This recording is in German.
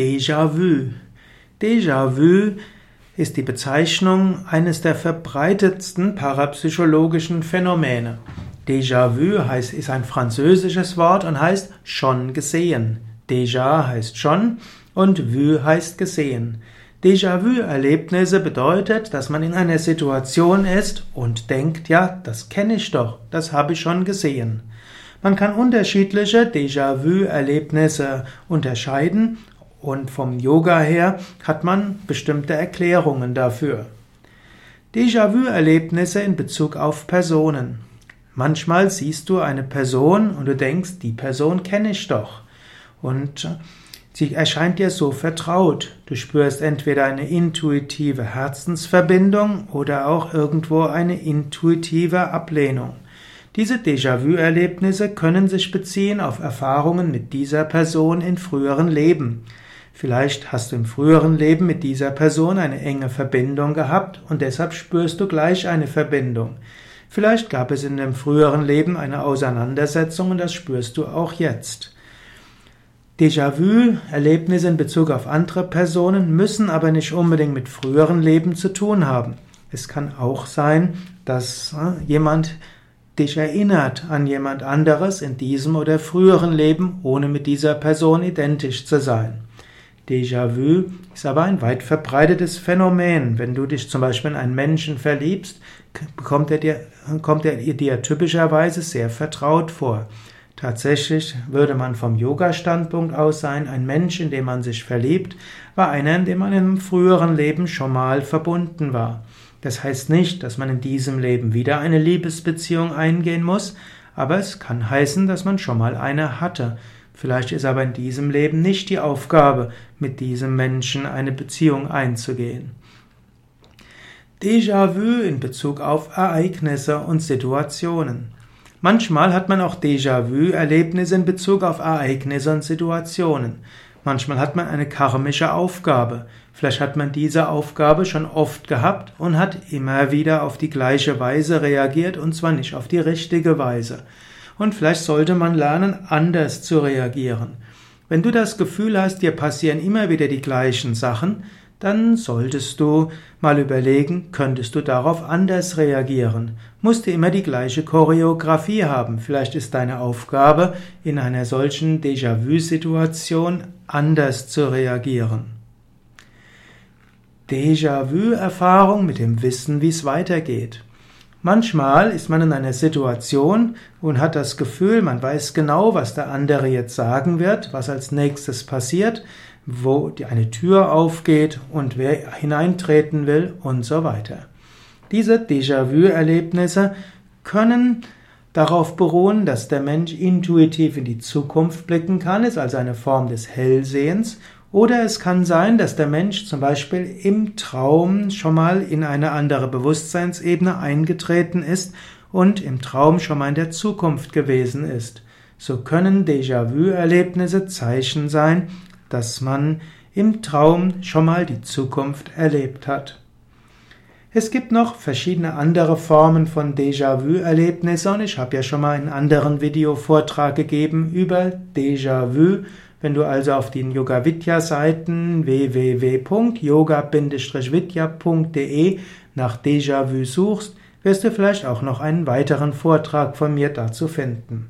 Déjà-vu. Déjà-vu ist die Bezeichnung eines der verbreitetsten parapsychologischen Phänomene. Déjà-vu ist ein französisches Wort und heißt schon gesehen. Déjà heißt schon und vu heißt gesehen. Déjà-vu-Erlebnisse bedeutet, dass man in einer Situation ist und denkt, ja, das kenne ich doch, das habe ich schon gesehen. Man kann unterschiedliche Déjà-vu-Erlebnisse unterscheiden und vom Yoga her hat man bestimmte Erklärungen dafür. Déjà-vu-Erlebnisse in Bezug auf Personen. Manchmal siehst du eine Person und du denkst, die Person kenne ich doch. Und sie erscheint dir so vertraut. Du spürst entweder eine intuitive Herzensverbindung oder auch irgendwo eine intuitive Ablehnung. Diese Déjà-vu-Erlebnisse können sich beziehen auf Erfahrungen mit dieser Person in früheren Leben. Vielleicht hast du im früheren Leben mit dieser Person eine enge Verbindung gehabt und deshalb spürst du gleich eine Verbindung. Vielleicht gab es in dem früheren Leben eine Auseinandersetzung und das spürst du auch jetzt. Déjà-vu-Erlebnisse in Bezug auf andere Personen müssen aber nicht unbedingt mit früheren Leben zu tun haben. Es kann auch sein, dass äh, jemand dich erinnert an jemand anderes in diesem oder früheren Leben, ohne mit dieser Person identisch zu sein. Déjà-vu ist aber ein weit verbreitetes Phänomen. Wenn du dich zum Beispiel in einen Menschen verliebst, kommt er dir, kommt er dir typischerweise sehr vertraut vor. Tatsächlich würde man vom Yoga-Standpunkt aus sein, ein Mensch, in den man sich verliebt, war einer, in dem man im früheren Leben schon mal verbunden war. Das heißt nicht, dass man in diesem Leben wieder eine Liebesbeziehung eingehen muss, aber es kann heißen, dass man schon mal eine hatte. Vielleicht ist aber in diesem Leben nicht die Aufgabe, mit diesem Menschen eine Beziehung einzugehen. Déjà-vu in Bezug auf Ereignisse und Situationen. Manchmal hat man auch Déjà-vu-Erlebnisse in Bezug auf Ereignisse und Situationen. Manchmal hat man eine karmische Aufgabe. Vielleicht hat man diese Aufgabe schon oft gehabt und hat immer wieder auf die gleiche Weise reagiert und zwar nicht auf die richtige Weise und vielleicht sollte man lernen, anders zu reagieren. Wenn du das Gefühl hast, dir passieren immer wieder die gleichen Sachen, dann solltest du mal überlegen, könntest du darauf anders reagieren? Musst du immer die gleiche Choreografie haben? Vielleicht ist deine Aufgabe, in einer solchen Déjà-vu-Situation anders zu reagieren. Déjà-vu-Erfahrung mit dem Wissen, wie es weitergeht. Manchmal ist man in einer Situation und hat das Gefühl, man weiß genau, was der andere jetzt sagen wird, was als nächstes passiert, wo eine Tür aufgeht und wer hineintreten will und so weiter. Diese Déjà-vu-Erlebnisse können darauf beruhen, dass der Mensch intuitiv in die Zukunft blicken kann, ist also eine Form des Hellsehens oder es kann sein, dass der Mensch zum Beispiel im Traum schon mal in eine andere Bewusstseinsebene eingetreten ist und im Traum schon mal in der Zukunft gewesen ist. So können Déjà-vu-Erlebnisse Zeichen sein, dass man im Traum schon mal die Zukunft erlebt hat. Es gibt noch verschiedene andere Formen von Déjà-vu-Erlebnissen und ich habe ja schon mal einen anderen Videovortrag gegeben über Déjà-vu wenn du also auf den Yoga Vidya Seiten www.yoga-vidya.de nach Déjà-vu suchst, wirst du vielleicht auch noch einen weiteren Vortrag von mir dazu finden.